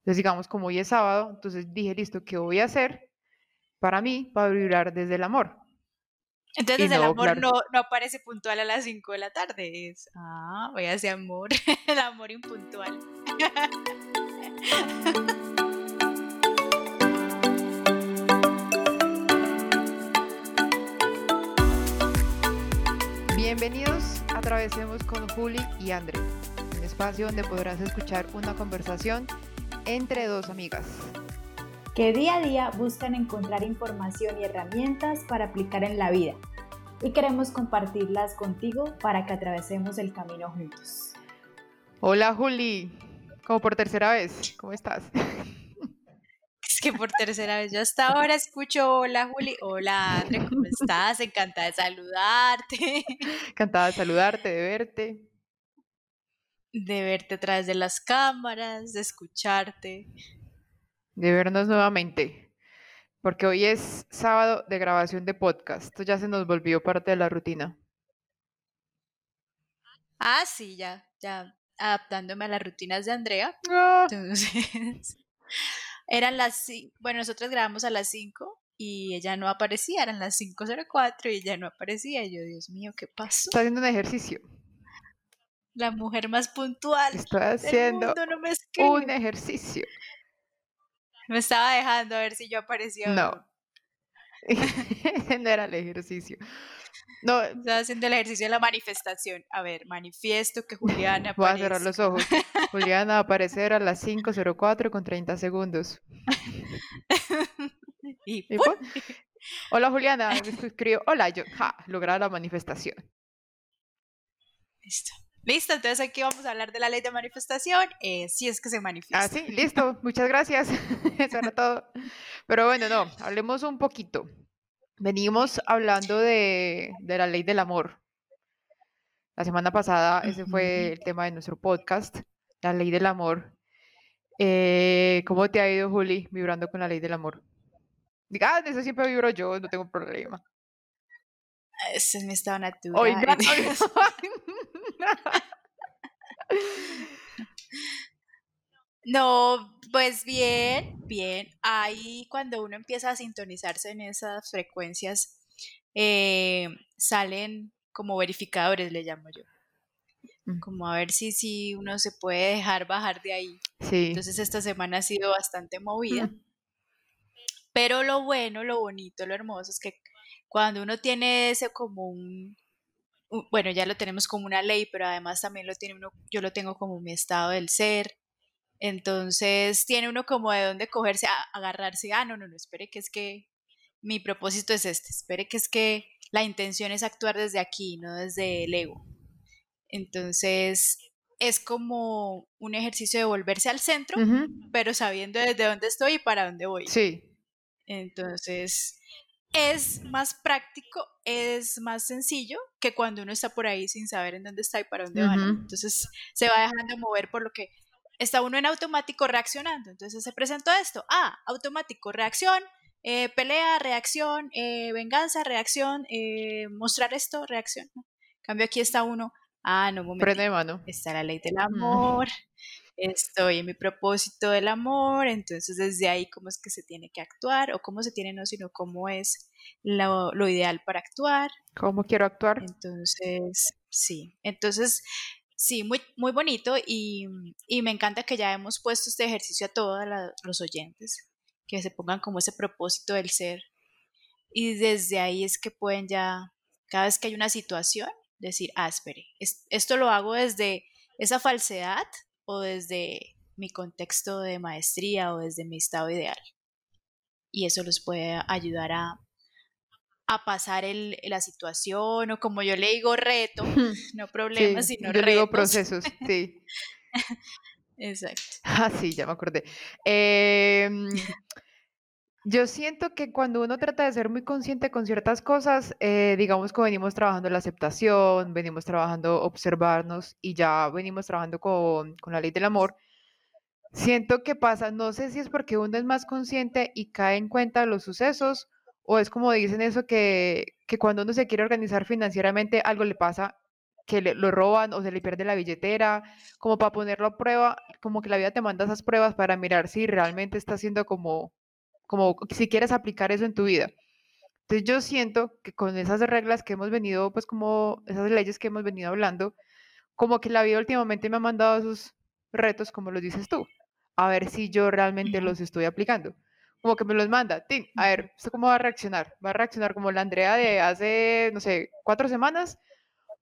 Entonces, digamos, como hoy es sábado, entonces dije, listo, ¿qué voy a hacer para mí, para vibrar desde el amor? Entonces el amor no, no, aparece puntual a las 5 de la tarde. Es, ah, voy a hacer amor, el amor impuntual. Bienvenidos a Atravesemos con Juli y André, un espacio donde podrás escuchar una conversación entre dos amigas que día a día buscan encontrar información y herramientas para aplicar en la vida y queremos compartirlas contigo para que atravesemos el camino juntos. Hola Juli, como por tercera vez, ¿cómo estás? Es que por tercera vez, yo hasta ahora escucho hola Juli, hola André, ¿cómo estás? Encantada de saludarte. Encantada de saludarte, de verte. De verte a través de las cámaras, de escucharte de vernos nuevamente, porque hoy es sábado de grabación de podcast. Esto ya se nos volvió parte de la rutina. Ah, sí, ya, ya adaptándome a las rutinas de Andrea. Ah. Entonces, eran las, bueno, nosotros grabamos a las 5 y ella no aparecía, eran las 5.04 y ella no aparecía. Y yo, Dios mío, ¿qué pasó? Está haciendo un ejercicio. La mujer más puntual. Estoy haciendo un ejercicio. Me estaba dejando a ver si yo aparecía. No. no era el ejercicio. No. Estaba haciendo el ejercicio de la manifestación. A ver, manifiesto que Juliana Voy a cerrar los ojos. Juliana va a aparecer a las 5.04 con 30 segundos. y, Hola Juliana, escribo. Hola, yo. Ja, lograr la manifestación. Listo. Listo, entonces aquí vamos a hablar de la ley de manifestación, eh, si es que se manifiesta. Ah, sí, listo, muchas gracias. Eso era todo. Pero bueno, no, hablemos un poquito. Venimos hablando de, la ley del amor. La semana pasada ese fue el tema de nuestro podcast, la ley del amor. Eh, ¿Cómo te ha ido, Juli, vibrando con la ley del amor? Diga, ah, eso siempre vibro yo, no tengo problema. Ese es mi estado natural. Oiga, No, pues bien, bien. Ahí cuando uno empieza a sintonizarse en esas frecuencias, eh, salen como verificadores, le llamo yo. Mm. Como a ver si, si uno se puede dejar bajar de ahí. Sí. Entonces esta semana ha sido bastante movida. Mm. Pero lo bueno, lo bonito, lo hermoso es que cuando uno tiene ese como un, bueno, ya lo tenemos como una ley, pero además también lo tiene uno, yo lo tengo como mi estado del ser. Entonces tiene uno como de dónde cogerse, a, agarrarse, ah, no, no, no, espere que es que mi propósito es este, espere que es que la intención es actuar desde aquí, no desde el ego. Entonces es como un ejercicio de volverse al centro, pero sabiendo desde dónde estoy y para dónde voy. Sí. Entonces, es más práctico, es más sencillo que cuando uno está por ahí sin saber en dónde está y para dónde va. Entonces se va dejando mover por lo que está uno en automático reaccionando. Entonces se presentó esto. Ah, automático, reacción, eh, pelea, reacción, eh, venganza, reacción, eh, mostrar esto, reacción. cambio aquí está uno. Ah, no, momento. Está la ley del amor estoy en mi propósito del amor, entonces desde ahí cómo es que se tiene que actuar, o cómo se tiene no, sino cómo es lo, ideal para actuar. ¿Cómo quiero actuar? Entonces, sí, entonces, sí, muy, muy bonito y, me encanta que ya hemos puesto este ejercicio a todos los oyentes, que se pongan como ese propósito del ser. Y desde ahí es que pueden ya, cada vez que hay una situación, decir, ah, espere, esto lo hago desde esa falsedad o desde mi contexto de maestría o desde mi estado ideal. Y eso los puede ayudar a, a pasar el, la situación o como yo le digo reto, no problemas, sino yo digo procesos, sí. Exacto. Ah, sí, ya me acordé. Em, yo siento que cuando uno trata de ser muy consciente con ciertas cosas, eh, digamos que venimos trabajando la aceptación, venimos trabajando observarnos y ya venimos trabajando con, con la ley del amor, siento que pasa, no sé si es porque uno es más consciente y cae en cuenta los sucesos o es como dicen eso que, que cuando uno se quiere organizar financieramente algo le pasa que lo roban o se le pierde la billetera, como para ponerlo a prueba, como que la vida te manda esas pruebas para mirar si realmente está siendo como, como si quieres aplicar eso en tu vida. Entonces yo siento que con esas reglas que hemos venido, pues como esas leyes que hemos venido hablando, como que la vida últimamente me ha mandado esos retos, como los dices tú, a ver si yo realmente los estoy aplicando. Como que me los manda, Tim, a ver, ¿usted cómo va a reaccionar? ¿Va a reaccionar como la Andrea de hace, no sé, cuatro semanas?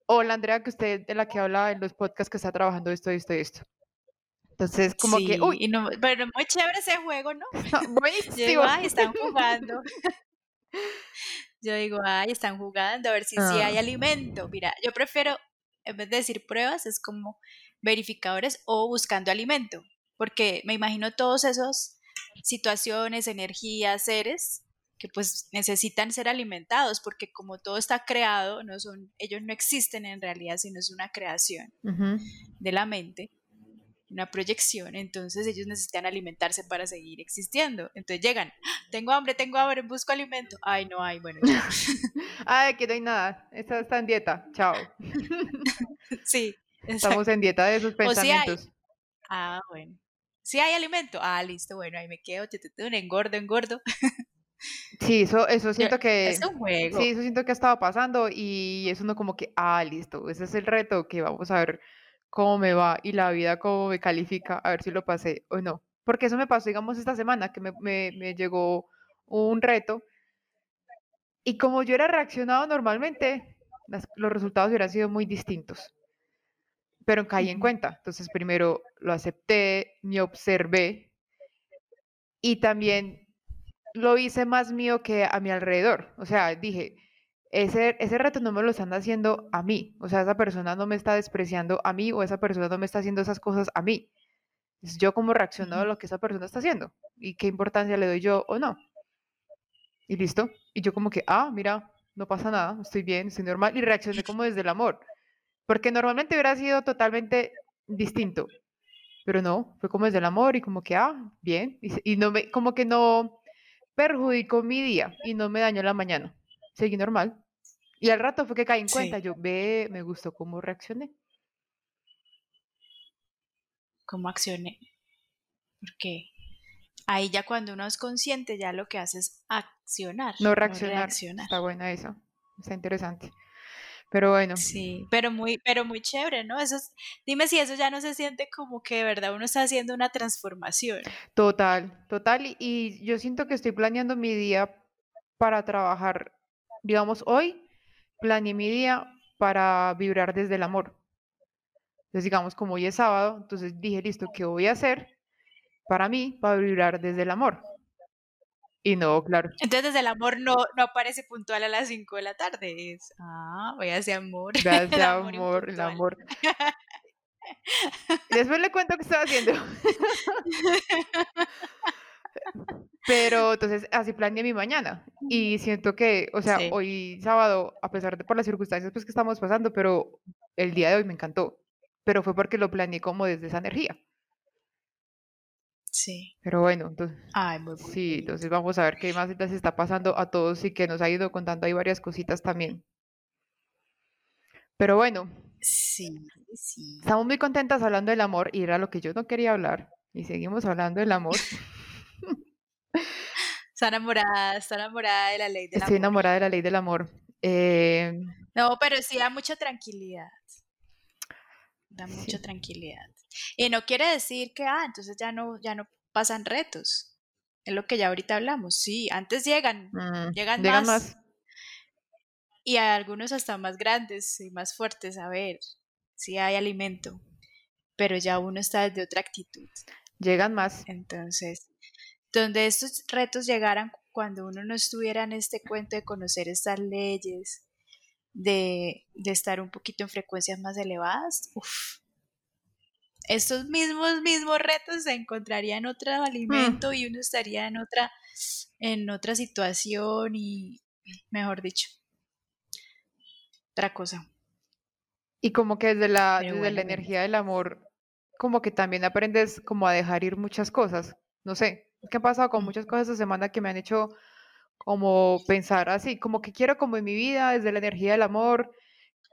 ¿O la Andrea que usted, de la que habla en los podcasts que está trabajando esto, esto esto? Entonces, como que, uy. Y no, pero muy chévere ese juego, ¿no? buenísimo. ay, están jugando. yo digo, ay, están jugando, a ver si sí hay ah. alimento. Mira, yo prefiero, en vez de decir pruebas, es como verificadores o buscando alimento, porque me imagino todos esos situaciones, energías, seres que pues necesitan ser alimentados porque como todo está creado, no son, ellos no existen en realidad, sino es una creación de la mente, una proyección, entonces ellos necesitan alimentarse para seguir existiendo. Entonces llegan, ¡Ah! tengo hambre, tengo hambre, busco alimento. Ay, no hay, bueno. Ay, que no hay nada, esta está en dieta, chao. sí. Estamos en dieta de esos pensamientos. Ah, bueno. Si hay alimento, ah, listo, bueno, ahí me quedo, engordo, engordo. Sí, eso, eso siento que... Es un juego. Sí, eso siento que ha estado pasando y es uno como que, ah, listo, ese es el reto que vamos a ver cómo me va y la vida cómo me califica, a ver si lo pasé o no. Porque eso me pasó, digamos, esta semana que me, me, llegó un reto y como yo era reaccionado normalmente, los resultados hubieran sido muy distintos pero caí en cuenta. Entonces, primero lo acepté, me observé y también lo hice más mío que a mi alrededor. O sea, dije, ese, ese reto no me lo están haciendo a mí. O sea, esa persona no me está despreciando a mí o esa persona no me está haciendo esas cosas a mí. Es yo como reacciono a lo que esa persona está haciendo y qué importancia le doy yo o no. Y listo. Y yo como que, ah, mira, no pasa nada, estoy bien, estoy normal. Y reaccioné como desde el amor. Porque normalmente hubiera sido totalmente distinto. Pero no, fue como desde el amor y como que, ah, bien. Y, no me, como que no perjudicó mi día y no me dañó la mañana. Seguí normal. Y al rato fue que caí en cuenta, yo ve, me gustó cómo reaccioné. ¿Cómo accioné? Porque ahí ya cuando uno es consciente, ya lo que hace es accionar. No reaccionar. No reaccionar. Está buena eso. Está interesante. Pero bueno. Sí, pero muy, pero muy chévere, ¿no? Eso dime si eso ya no se siente como que de verdad uno está haciendo una transformación. Total, total. Y, yo siento que estoy planeando mi día para trabajar, digamos, hoy planeé mi día para vibrar desde el amor. Entonces, digamos, como hoy es sábado, entonces dije, listo, ¿qué voy a hacer para mí para vibrar desde el amor? Y no, claro. Entonces desde el amor no, no aparece puntual a las 5 de la tarde. Es, ah, voy hacia amor. Gracias, amor, el amor. Después le cuento qué estaba haciendo. Pero entonces así planeé mi mañana y siento que, o sea, hoy sábado, a pesar de por las circunstancias pues que estamos pasando, pero el día de hoy me encantó, pero fue porque lo planeé como desde esa energía. Sí. Pero bueno, entonces, Ay, muy sí, entonces vamos a ver qué más les está pasando a todos y que nos ha ido contando ahí varias cositas también. Pero bueno. Sí, sí. Estamos muy contentas hablando del amor y era lo que yo no quería hablar. Y seguimos hablando del amor. está enamorada, está enamorada de la ley del Estoy enamorada de la ley del amor. Eh, no, pero sí da mucha tranquilidad. Da mucha tranquilidad. Y no quiere decir que, ah, entonces ya no, ya no pasan retos. Es lo que ya ahorita hablamos. Sí, antes llegan, mm, llegan, más, Y hay algunos hasta más grandes y más fuertes. A ver, si hay alimento, pero ya uno está desde otra actitud. Llegan más. Entonces, donde estos retos llegaran cuando uno no estuviera en este cuento de conocer estas leyes, de, de estar un poquito en frecuencias más elevadas, uff, estos mismos, mismos retos se encontrarían en otro mm. alimento y uno estaría en otra, en otra situación y, mejor dicho, otra cosa. Y como que desde la, desde la energía del amor, como que también aprendes como a dejar ir muchas cosas. No sé, ¿qué ha pasado con muchas cosas esta semana que me han hecho como pensar así, como que quiero como en mi vida, desde la energía del amor,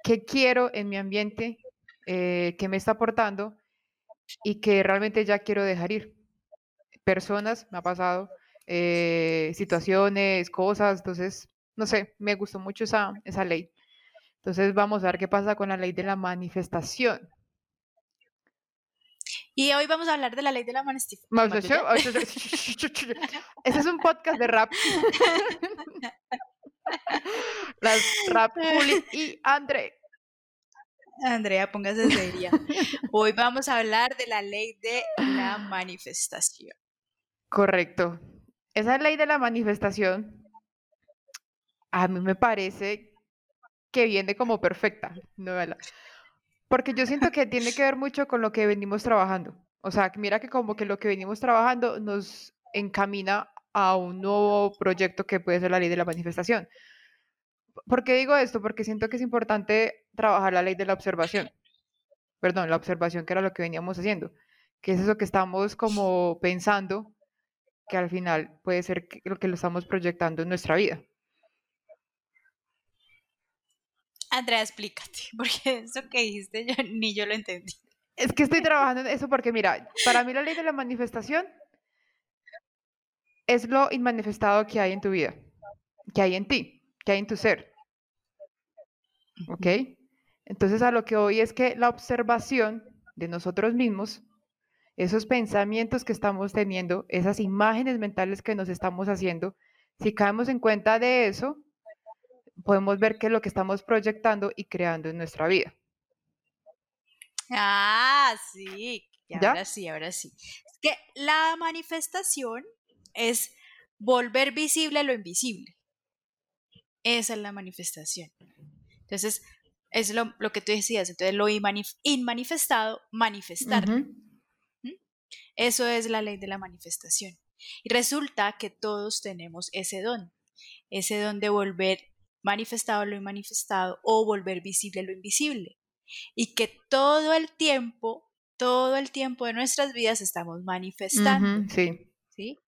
qué quiero en mi ambiente, eh, qué me está aportando y que realmente ya quiero dejar ir. Personas, me ha pasado, eh, situaciones, cosas, entonces, no sé, me gustó mucho esa, esa ley. Entonces vamos a ver qué pasa con la ley de la manifestación. Y hoy vamos a hablar de la ley de la manifestación. Ese es un podcast de rap. Las rap Juli y André. Andrea, póngase seria. Hoy vamos a hablar de la ley de la manifestación. Correcto. Esa ley de la manifestación a mí me parece que viene como perfecta, novela. Porque yo siento que tiene que ver mucho con lo que venimos trabajando. O sea, mira que como que lo que venimos trabajando nos encamina a un nuevo proyecto que puede ser la ley de la manifestación. ¿Por qué digo esto? Porque siento que es importante trabajar la ley de la observación. Perdón, la observación que era lo que veníamos haciendo. Que es eso que estamos como pensando que al final puede ser lo que lo estamos proyectando en nuestra vida. Andrea, explícate, porque eso que dijiste yo ni yo lo entendí. Es que estoy trabajando en eso porque, mira, para mí la ley de la manifestación es lo inmanifestado que hay en tu vida, que hay en ti, que hay en tu ser. ¿Ok? Entonces a lo que hoy es que la observación de nosotros mismos, esos pensamientos que estamos teniendo, esas imágenes mentales que nos estamos haciendo, si caemos en cuenta de eso, podemos ver qué es lo que estamos proyectando y creando en nuestra vida. Ah, sí, ahora sí, ahora sí. Es que la manifestación es volver visible lo invisible. Esa es la manifestación. Entonces, es lo, que tú decías, entonces lo inmanifestado, manifestar. Eso es la ley de la manifestación. Y resulta que todos tenemos ese don, ese don de volver manifestado lo inmanifestado o volver visible lo invisible. Y que todo el tiempo, todo el tiempo de nuestras vidas estamos manifestando. sí. ¿sí?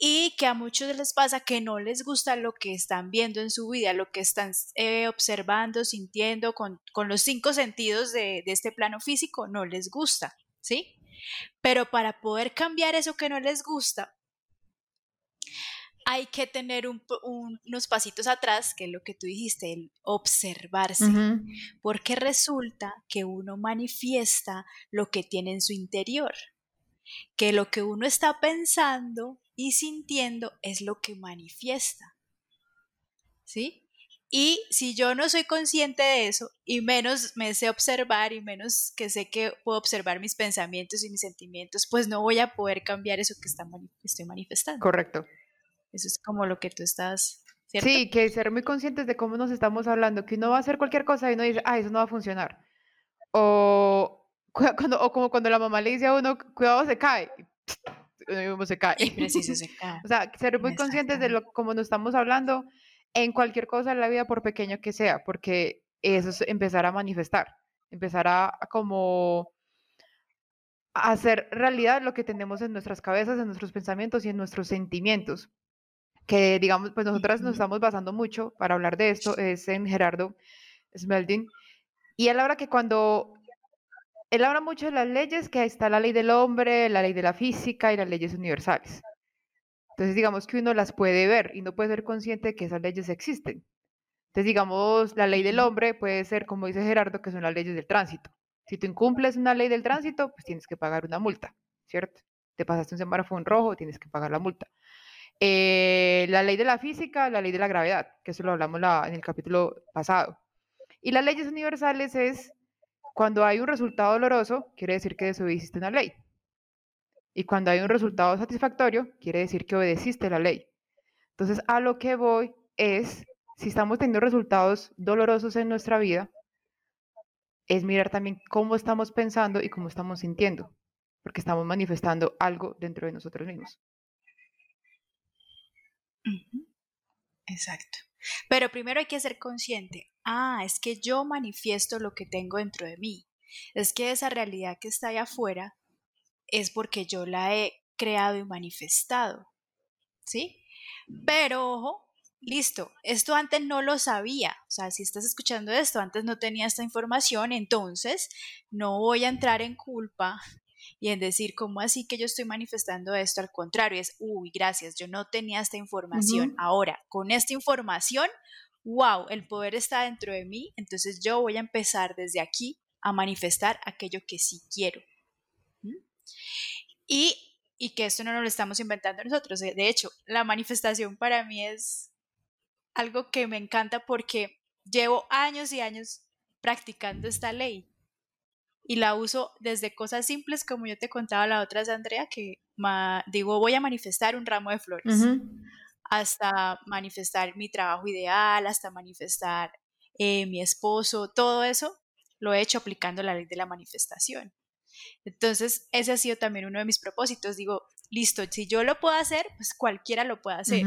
Y que a muchos les pasa que no les gusta lo que están viendo en su vida, lo que están eh, observando, sintiendo con, con, los cinco sentidos de, de este plano físico, no les gusta, ¿sí? Pero para poder cambiar eso que no les gusta, hay que tener unos pasitos atrás, que es lo que tú dijiste, el observarse, porque resulta que uno manifiesta lo que tiene en su interior, que lo que uno está pensando y sintiendo es lo que manifiesta. ¿Sí? Y si yo no soy consciente de eso, y menos me sé observar, y menos que sé que puedo observar mis pensamientos y mis sentimientos, pues no voy a poder cambiar eso que está estoy manifestando. Correcto. Eso es como lo que tú estás. Sí, que ser muy conscientes de cómo nos estamos hablando, que uno va a hacer cualquier cosa y uno dice, ah, eso no va a funcionar. O, cuando, o como cuando la mamá le dice a uno, cuidado, se cae. uno se cae. Y preciso se cae. o sea, ser muy conscientes de lo como nos estamos hablando en cualquier cosa en la vida, por pequeño que sea, porque eso es empezar a manifestar, empezar a, a como hacer realidad lo que tenemos en nuestras cabezas, en nuestros pensamientos y en nuestros sentimientos que digamos, pues nosotras nos estamos basando mucho para hablar de esto, es en Gerardo Smeldin. Y él habla que cuando, él habla mucho de las leyes, que está la ley del hombre, la ley de la física y las leyes universales. Entonces, digamos que uno las puede ver y no puede ser consciente de que esas leyes existen. Entonces, digamos, la ley del hombre puede ser, como dice Gerardo, que son las leyes del tránsito. Si tú incumples una ley del tránsito, pues tienes que pagar una multa, ¿cierto? Te pasaste un semáforo en rojo, tienes que pagar la multa. Eh, la ley de la física, la ley de la gravedad, que eso lo hablamos en el capítulo pasado. Y las leyes universales es cuando hay un resultado doloroso, quiere decir que desobedeciste una ley. Y cuando hay un resultado satisfactorio, quiere decir que obedeciste la ley. Entonces, a lo que voy es, si estamos teniendo resultados dolorosos en nuestra vida, es mirar también cómo estamos pensando y cómo estamos sintiendo, porque estamos manifestando algo dentro de nosotros mismos. Exacto. Pero primero hay que ser consciente. Ah, es que yo manifiesto lo que tengo dentro de mí. Es que esa realidad que está allá afuera es porque yo la he creado y manifestado. ¿Sí? Pero ojo, listo, esto antes no lo sabía, o sea, si estás escuchando esto, antes no tenía esta información, entonces no voy a entrar en culpa y en decir, ¿cómo así que yo estoy manifestando esto? Al contrario, es, uy, gracias, yo no tenía esta información. Ahora, con esta información, wow, el poder está dentro de mí, entonces yo voy a empezar desde aquí a manifestar aquello que sí quiero. Y, y que esto no lo estamos inventando nosotros. De hecho, la manifestación para mí es algo que me encanta porque llevo años y años practicando esta ley y la uso desde cosas simples como yo te contaba la otra vez, Andrea, que digo voy a manifestar un ramo de flores, hasta manifestar mi trabajo ideal, hasta manifestar eh, mi esposo, todo eso lo he hecho aplicando la ley de la manifestación. Entonces, ese ha sido también uno de mis propósitos. Digo, listo, si yo lo puedo hacer, pues cualquiera lo puede hacer.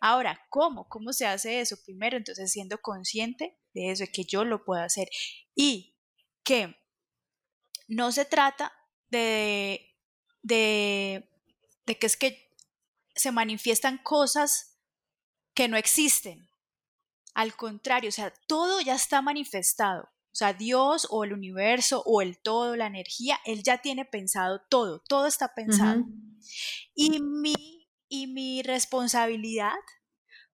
Ahora, ¿cómo? ¿Cómo se hace eso? Primero, entonces, siendo consciente de eso, de que yo lo puedo hacer. Y que no se trata de, de, de que es que se manifiestan cosas que no existen. Al contrario, o sea, todo ya está manifestado. O sea, Dios o el universo o el todo, la energía, Él ya tiene pensado todo, todo está pensado. Y mi y mi responsabilidad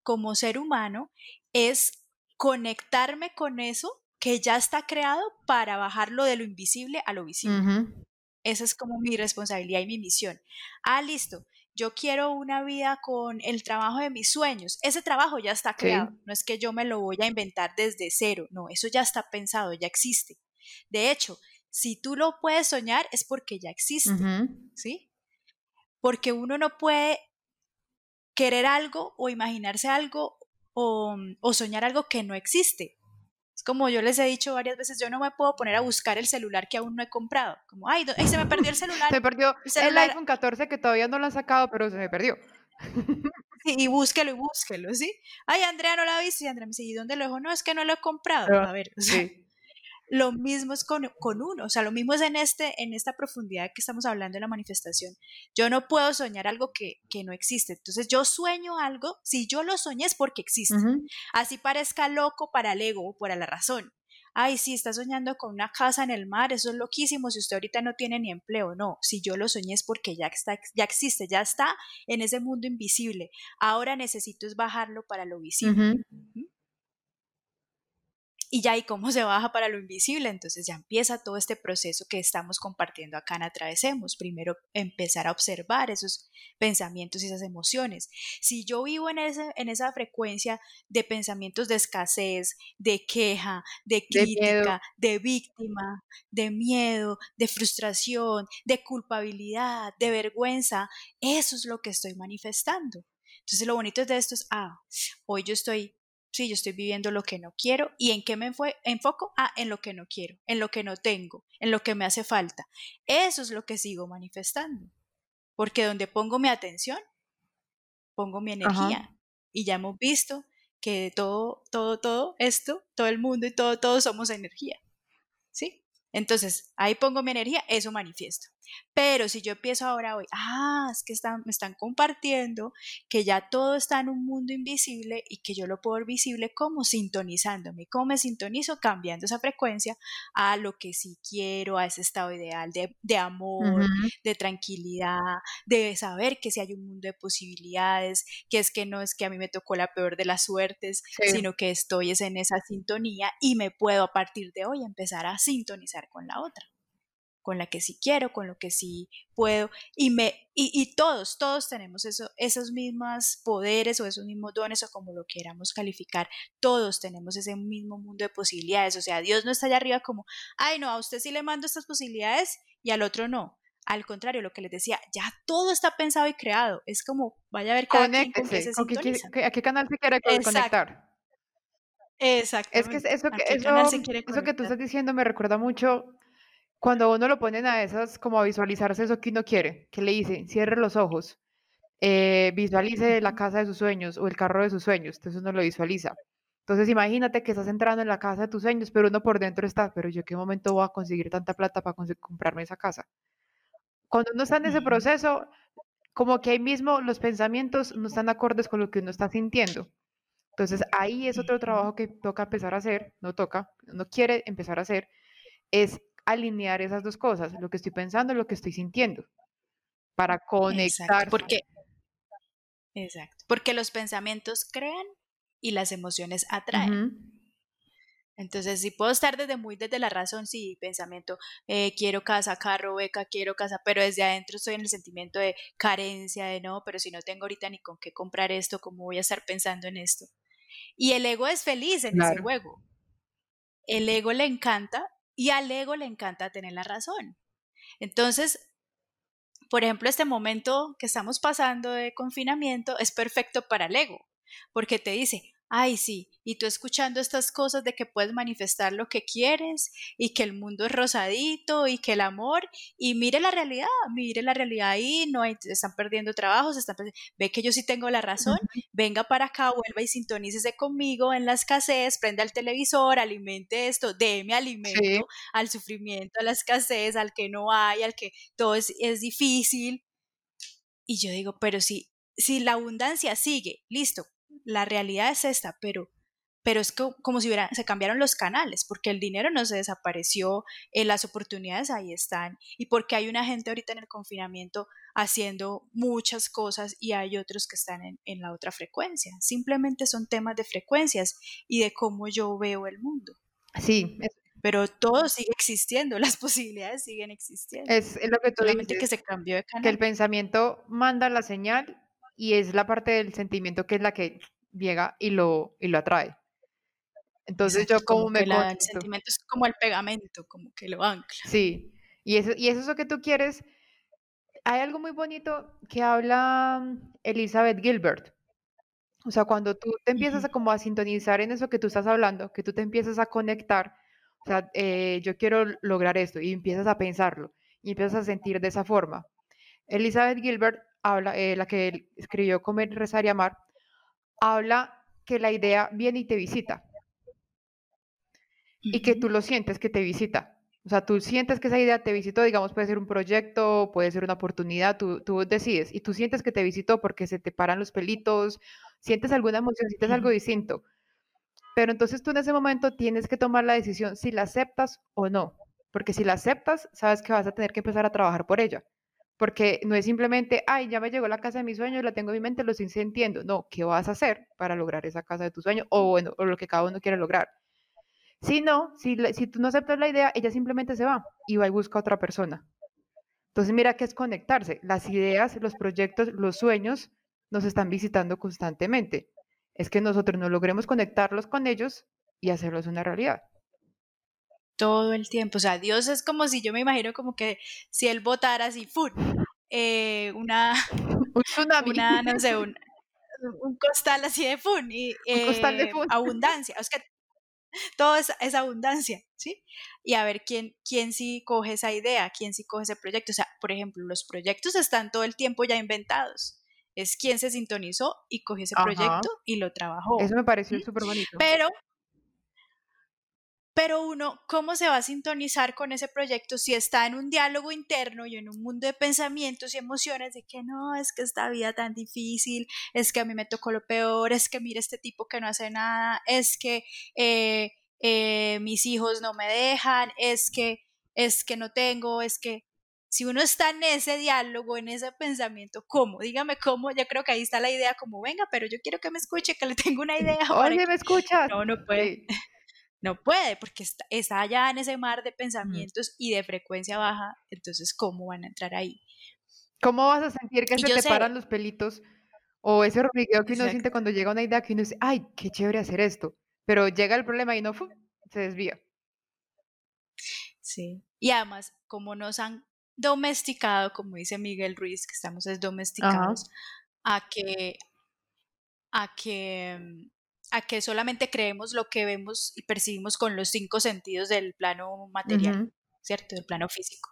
como ser humano es conectarme con eso que ya está creado para bajarlo de lo invisible a lo visible. Esa es como mi responsabilidad y mi misión. Ah, listo. Yo quiero una vida con el trabajo de mis sueños. Ese trabajo ya está creado. No es que yo me lo voy a inventar desde cero. No, eso ya está pensado, ya existe. De hecho, si tú lo puedes soñar es porque ya existe. ¿Sí? Porque uno no puede querer algo o imaginarse algo o, soñar algo que no existe. Como yo les he dicho varias veces, yo no me puedo poner a buscar el celular que aún no he comprado. Como, ay, se me perdió el celular. se perdió el, iPhone 14 que todavía no lo han sacado, pero se me perdió. y búsquelo y búsquelo, ¿sí? Ay, Andrea no lo ha visto y Andrea me dice, ¿y dónde lo dejo? No, es que no lo he comprado. A ver, sí. Lo mismo es con, uno, o sea, lo mismo es en, este, en esta profundidad que estamos hablando de la manifestación. Yo no puedo soñar algo que, no existe. Entonces, yo sueño algo, si yo lo soñé es porque existe. Así parezca loco para el ego o para la razón. Ay, sí, está soñando con una casa en el mar, eso es loquísimo, si usted ahorita no tiene ni empleo. No, si yo lo soñé es porque ya, está, ya existe, ya está en ese mundo invisible. Ahora necesito es bajarlo para lo visible y ya y cómo se baja para lo invisible. Entonces ya empieza todo este proceso que estamos compartiendo acá en Atravesemos. Primero empezar a observar esos pensamientos y esas emociones. Si yo vivo en, ese, en esa frecuencia de pensamientos de escasez, de queja, de crítica, de, víctima, de miedo, de frustración, de culpabilidad, de vergüenza, eso es lo que estoy manifestando. Entonces lo bonito de esto es, ah, hoy yo estoy Sí, yo estoy viviendo lo que no quiero. ¿Y en qué me enfoco? Ah, en lo que no quiero, en lo que no tengo, en lo que me hace falta. Eso es lo que sigo manifestando. Porque donde pongo mi atención, pongo mi energía. Y ya hemos visto que todo, todo, todo esto, todo el mundo y todo, todos somos energía. ¿Sí? Entonces, ahí pongo mi energía, eso manifiesto. Pero si yo empiezo ahora hoy, ah, es que están, me están compartiendo que ya todo está en un mundo invisible y que yo lo puedo ver visible como sintonizándome. ¿Cómo me sintonizo? Cambiando esa frecuencia a lo que sí quiero, a ese estado ideal de, amor, de tranquilidad, de saber que si hay un mundo de posibilidades, que es que no es que a mí me tocó la peor de las suertes, sino que estoy es en esa sintonía y me puedo a partir de hoy empezar a sintonizar con la otra con la que sí quiero, con lo que sí puedo, y, me, y, todos, todos tenemos eso, esos mismos poderes o esos mismos dones o como lo queramos calificar, todos tenemos ese mismo mundo de posibilidades, o sea, Dios no está allá arriba como, ay no, a usted sí le mando estas posibilidades y al otro no. Al contrario, lo que les decía, ya todo está pensado y creado. Es como, vaya a ver cada quien con qué se ¿A qué canal se quiere conectar? Exacto. Es que eso que, eso que tú estás diciendo me recuerda mucho cuando uno lo ponen a esas, como a visualizarse eso que uno quiere, que le dice, cierre los ojos, eh, visualice la casa de sus sueños o el carro de sus sueños, entonces uno lo visualiza. Entonces imagínate que estás entrando en la casa de tus sueños, pero uno por dentro está, pero yo qué momento voy a conseguir tanta plata para comprarme esa casa. Cuando uno está en ese proceso, como que ahí mismo los pensamientos no están acordes con lo que uno está sintiendo. Entonces ahí es otro trabajo que toca empezar a hacer, no toca, no quiere empezar a hacer, es alinear esas dos cosas, lo que estoy pensando lo que estoy sintiendo, para conectar. Exacto, porque, exacto, porque los pensamientos crean y las emociones atraen. Entonces, si puedo estar desde muy desde la razón, sí, pensamiento, eh, quiero casa, carro, beca, quiero casa, pero desde adentro estoy en el sentimiento de carencia, de no, pero si no tengo ahorita ni con qué comprar esto, ¿cómo voy a estar pensando en esto? Y el ego es feliz en ese juego. El ego le encanta y al ego le encanta tener la razón. Entonces, por ejemplo, este momento que estamos pasando de confinamiento es perfecto para el ego, porque te dice, ay sí, y tú escuchando estas cosas de que puedes manifestar lo que quieres y que el mundo es rosadito y que el amor, y mire la realidad, mire la realidad ahí, no hay, están perdiendo trabajos, están ve que yo sí tengo la razón, venga para acá, vuelva y sintonícese conmigo en la escasez, prenda el televisor, alimente esto, déme alimento al sufrimiento, a la escasez, al que no hay, al que todo es, es difícil. Y yo digo, pero si, si la abundancia sigue, listo, la realidad es esta, pero, pero es como si hubiera, se cambiaron los canales, porque el dinero no se desapareció, eh, las oportunidades ahí están, y porque hay una gente ahorita en el confinamiento haciendo muchas cosas y hay otros que están en, en la otra frecuencia. Simplemente son temas de frecuencias y de cómo yo veo el mundo. Sí, pero todo sigue existiendo, las posibilidades siguen existiendo. Es, lo que tú Solamente que se cambió de canal. Que el pensamiento manda la señal y es la parte del sentimiento que es la que llega y lo, y lo atrae. Entonces yo como, me... el sentimiento es como el pegamento, como que lo ancla. Sí, y eso, y eso es lo que tú quieres. Hay algo muy bonito que habla mm, Elizabeth Gilbert. O sea, cuando tú te empiezas a como a sintonizar en eso que tú estás hablando, que tú te empiezas a conectar, o sea, eh, yo quiero lograr esto y empiezas a pensarlo y empiezas a sentir de esa forma. Elizabeth Gilbert habla, eh, la que escribió Comer, Rezar y Amar, habla que la idea viene y te visita. Y que tú lo sientes que te visita. O sea, tú sientes que esa idea te visitó, digamos, puede ser un proyecto, puede ser una oportunidad, tú, tú decides. Y tú sientes que te visitó porque se te paran los pelitos, sientes alguna emoción, sientes algo distinto. Pero entonces tú en ese momento tienes que tomar la decisión si la aceptas o no. Porque si la aceptas, sabes que vas a tener que empezar a trabajar por ella. Porque no es simplemente, ay, ya me llegó la casa de mis sueños, la tengo en mi mente, lo estoy sintiendo. No, ¿qué vas a hacer para lograr esa casa de tus sueños? O bueno, o lo que cada uno quiere lograr. Si no, si, si tú no aceptas la idea, ella simplemente se va y va y busca a otra persona. Entonces, mira que es conectarse. Las ideas, los proyectos, los sueños nos están visitando constantemente. Es que nosotros no logremos conectarlos con ellos y hacerlos una realidad todo el tiempo. O sea, Dios es como si yo me imagino como que si él votara así, ¡fun! Eh, una, un tsunami. Una, no sé, un, un, costal así de fun. Y, un costal de eh, fun. Abundancia. Es que todo es, es, abundancia, ¿sí? Y a ver quién, quién sí coge esa idea, quién sí coge ese proyecto. O sea, por ejemplo, los proyectos están todo el tiempo ya inventados. Es quien se sintonizó y cogió ese proyecto y lo trabajó. Eso me pareció súper bonito. Pero pero uno, ¿cómo se va a sintonizar con ese proyecto si está en un diálogo interno y en un mundo de pensamientos y emociones de que no, es que esta vida tan difícil, es que a mí me tocó lo peor, es que mire este tipo que no hace nada, es que eh, eh, mis hijos no me dejan, es que, es que no tengo, es que si uno está en ese diálogo, en ese pensamiento, ¿cómo? Dígame cómo, yo creo que ahí está la idea, como venga, pero yo quiero que me escuche, que le tengo una idea. Oye, ¿me escuchas? No, no puede no puede porque está, allá en ese mar de pensamientos y de frecuencia baja, entonces ¿cómo van a entrar ahí? ¿Cómo vas a sentir que se te paran los pelitos o ese hormigueo que uno siente cuando llega una idea que uno dice, ay, qué chévere hacer esto, pero llega el problema y no se desvía? Sí, y además, como nos han domesticado, como dice Miguel Ruiz, que estamos es domesticados, a que, a que mm, a que solamente creemos lo que vemos y percibimos con los cinco sentidos del plano material, ¿cierto? Del plano físico.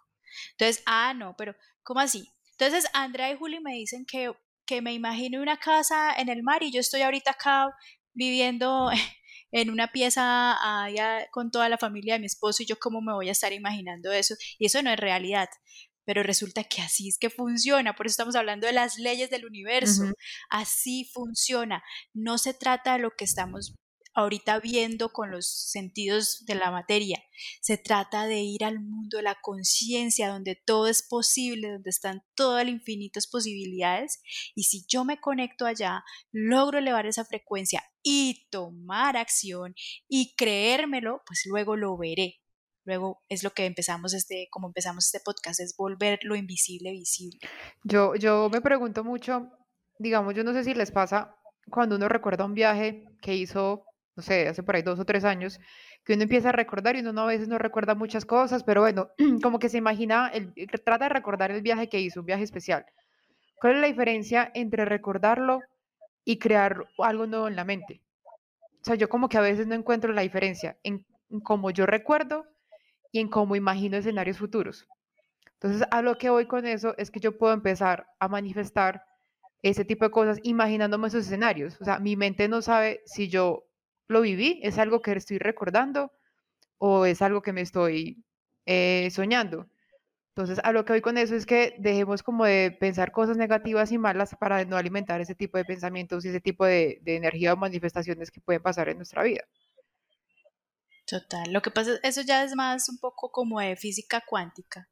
Entonces, ah, no, pero ¿cómo así? Entonces, Andrea y Juli me dicen que, que me imagino una casa en el mar y yo estoy ahorita acá viviendo en una pieza allá con toda la familia de mi esposo y yo cómo me voy a estar imaginando eso. Y eso no es realidad. Pero resulta que así es que funciona, por eso estamos hablando de las leyes del universo, así funciona, no se trata de lo que estamos ahorita viendo con los sentidos de la materia. Se trata de ir al mundo de la conciencia, donde todo es posible, donde están todas las infinitas posibilidades. Y si yo me conecto allá, logro elevar esa frecuencia y tomar acción y creérmelo, pues luego lo veré. Luego es lo que empezamos este, como empezamos este podcast, es volver lo invisible visible. Yo, yo me pregunto mucho, digamos, yo no sé si les pasa cuando uno recuerda un viaje que hizo no sé, hace por ahí dos o tres años, que uno empieza a recordar y uno a veces no recuerda muchas cosas, pero bueno, como que se imagina, el, trata de recordar el viaje que hizo, un viaje especial. ¿Cuál es la diferencia entre recordarlo y crear algo nuevo en la mente? O sea, yo como que a veces no encuentro la diferencia en, en cómo yo recuerdo y en cómo imagino escenarios futuros. Entonces, a lo que voy con eso es que yo puedo empezar a manifestar ese tipo de cosas imaginándome esos escenarios. O sea, mi mente no sabe si yo lo viví, es algo que estoy recordando o es algo que me estoy eh, soñando. Entonces, a lo que voy con eso es que dejemos como de pensar cosas negativas y malas para no alimentar ese tipo de pensamientos y ese tipo de, energía o manifestaciones que pueden pasar en nuestra vida. Total. Lo que pasa, eso ya es más un poco como de física cuántica,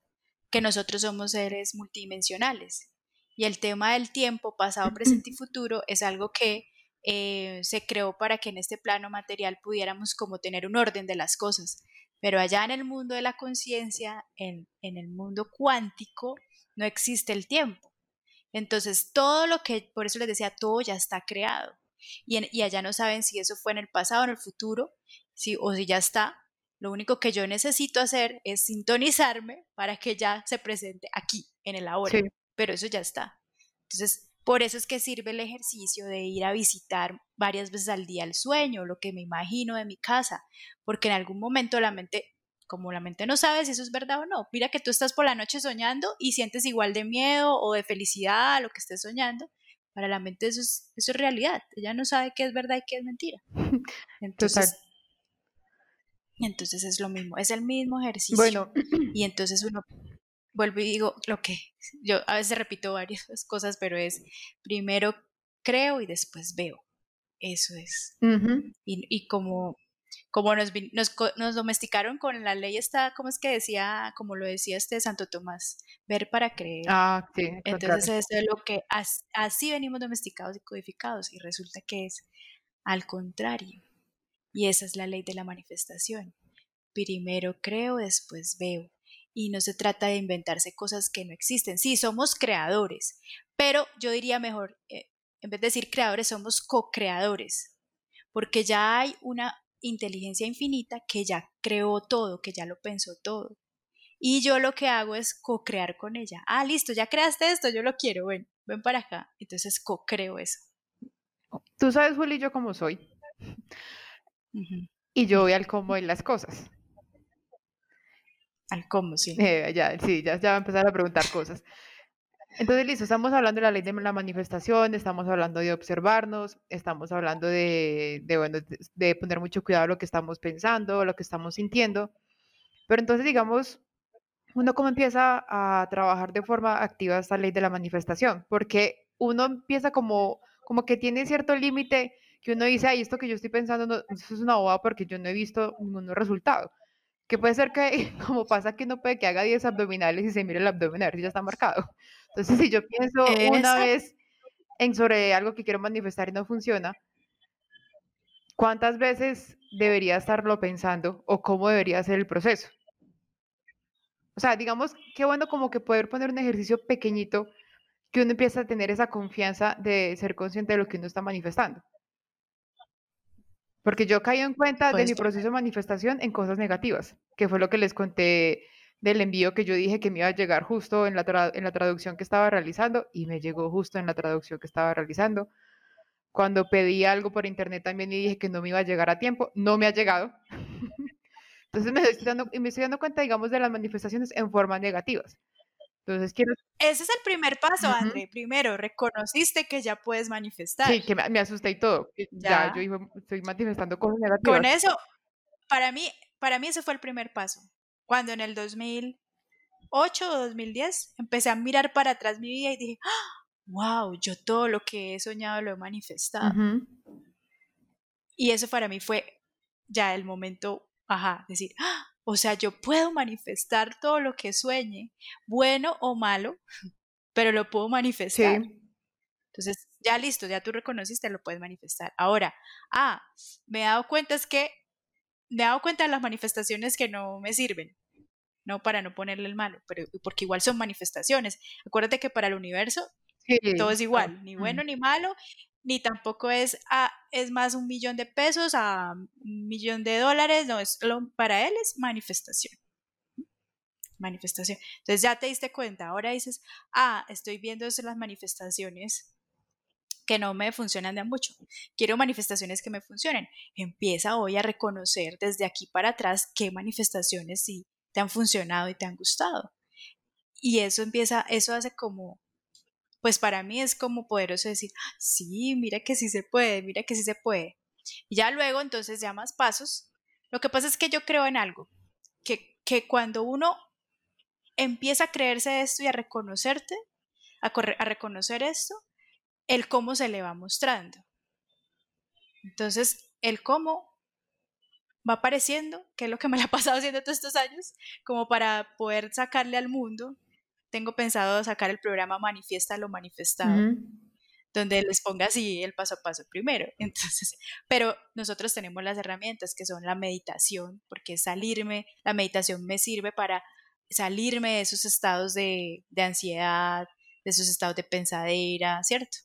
que nosotros somos seres multidimensionales. Y el tema del tiempo, pasado, presente y futuro, es algo que eh, se creó para que en este plano material pudiéramos como tener un orden de las cosas. Pero allá en el mundo de la conciencia, en, en el mundo cuántico, no existe el tiempo. Entonces, todo lo que, por eso les decía, todo ya está creado. Y, y, allá no saben si eso fue en el pasado o en el futuro, si, o si ya está. Lo único que yo necesito hacer es sintonizarme para que ya se presente aquí, en el ahora. Pero eso ya está. Entonces, por eso es que sirve el ejercicio de ir a visitar varias veces al día el sueño, lo que me imagino de mi casa, porque en algún momento la mente, como la mente no sabe si eso es verdad o no, mira que tú estás por la noche soñando y sientes igual de miedo o de felicidad lo que estés soñando, para la mente eso es, eso es realidad, ella no sabe qué es verdad y qué es mentira. Entonces, entonces es lo mismo, es el mismo ejercicio. Bueno. Y entonces uno vuelvo y digo lo que yo a veces repito varias cosas, pero es primero creo y después veo. Eso es. y, y, como, como nos, nos, nos, domesticaron con la ley esta, ¿cómo es que decía, como lo decía este Santo Tomás? Ver para creer. Ah, sí. Entonces eso es lo que así venimos domesticados y codificados y resulta que es al contrario. Y esa es la ley de la manifestación. Primero creo, después veo y no se trata de inventarse cosas que no existen. Sí, somos creadores, pero yo diría mejor, eh, en vez de decir creadores, somos co-creadores, porque ya hay una inteligencia infinita que ya creó todo, que ya lo pensó todo. Y yo lo que hago es co-crear con ella. Ah, listo, ya creaste esto, yo lo quiero, ven, ven para acá. Entonces co-creo eso. Tú sabes, Juli, cómo soy. Y yo voy al cómo de las cosas. Al cómo, sí. Eh, ya, sí, ya, ya va a empezar a preguntar cosas. Entonces, listo, estamos hablando de la ley de la manifestación, estamos hablando de observarnos, estamos hablando de, de, bueno, de, poner mucho cuidado a lo que estamos pensando, lo que estamos sintiendo. Pero entonces, digamos, uno cómo empieza a trabajar de forma activa esta ley de la manifestación, porque uno empieza como, como que tiene cierto límite que uno dice, ay, esto que yo estoy pensando, no, eso es una bobada porque yo no he visto ningún resultado que puede ser que, como pasa que no puede que haga 10 abdominales y se mire el abdomen a ver si ya está marcado. Entonces, si yo pienso una vez en sobre algo que quiero manifestar y no funciona, ¿cuántas veces debería estarlo pensando o cómo debería ser el proceso? O sea, digamos, qué bueno como que poder poner un ejercicio pequeñito que uno empieza a tener esa confianza de ser consciente de lo que uno está manifestando. Porque yo caí en cuenta de mi proceso de manifestación en cosas negativas, que fue lo que les conté del envío que yo dije que me iba a llegar justo en la, en la traducción que estaba realizando y me llegó justo en la traducción que estaba realizando. Cuando pedí algo por internet también y dije que no me iba a llegar a tiempo, no me ha llegado. Entonces me estoy, dando, me estoy dando cuenta, digamos, de las manifestaciones en formas negativas. Entonces quiero... Ese es el primer paso, André. Primero, reconociste que ya puedes manifestar. Sí, que me, asusté y todo. Ya, yo estoy manifestando cosas negativas. Con eso, para mí, para mí ese fue el primer paso. Cuando en el 2000, 2008 o 2010, empecé a mirar para atrás mi vida y dije, wow, yo todo lo que he soñado lo he manifestado. Y eso para mí fue ya el momento, ajá, decir, ¡Ah! O sea, yo puedo manifestar todo lo que sueñe, bueno o malo, pero lo puedo manifestar. Entonces, ya listo, ya tú reconociste, lo puedes manifestar. Ahora, ah, me he dado cuenta es que me he dado cuenta de las manifestaciones que no me sirven. No para no ponerle el malo, pero porque igual son manifestaciones. Acuérdate que para el universo todo es igual, ni bueno ni malo, ni tampoco es, ah, es más un millón de pesos a un millón de dólares, no, es lo, para él es manifestación. Manifestación. Entonces ya te diste cuenta, ahora dices, ah, estoy viendo las manifestaciones que no me funcionan de mucho. Quiero manifestaciones que me funcionen. Empieza hoy a reconocer desde aquí para atrás qué manifestaciones sí te han funcionado y te han gustado. Y eso empieza, eso hace como, pues para mí es como poderoso decir, sí, mira que sí se puede, mira que sí se puede. Y ya luego entonces ya más pasos. Lo que pasa es que yo creo en algo, que, que cuando uno empieza a creerse esto y a reconocerte, a, a reconocer esto, el cómo se le va mostrando. Entonces, el cómo va apareciendo, que es lo que me ha pasado haciendo todos estos años, como para poder sacarle al mundo. Tengo pensado sacar el programa Manifiesta lo manifestado, donde les ponga así el paso a paso primero. Entonces, pero nosotros tenemos las herramientas que son la meditación, porque salirme, la meditación me sirve para salirme de esos estados de, de ansiedad, de esos estados de pensadera, ¿cierto?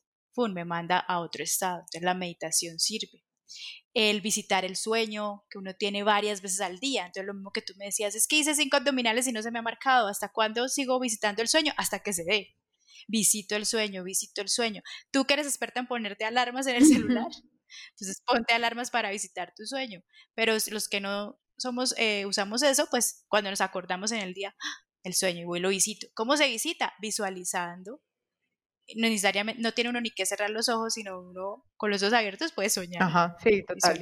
me manda a otro estado. Entonces la meditación sirve. El visitar el sueño, que uno tiene varias veces al día. Entonces lo mismo que tú me decías, es que hice cinco abdominales y no se me ha marcado. ¿Hasta cuándo sigo visitando el sueño? Hasta que se dé. Visito el sueño, visito el sueño. Tú que eres experta en ponerte alarmas en el celular. Entonces ponte alarmas para visitar tu sueño. Pero los que no somos, eh, usamos eso, pues cuando nos acordamos en el día, ¡ah! el sueño y voy lo visito. ¿Cómo se visita? Visualizando no necesariamente, no tiene uno ni que cerrar los ojos, sino uno con los ojos abiertos puede soñar. Ajá, sí, total.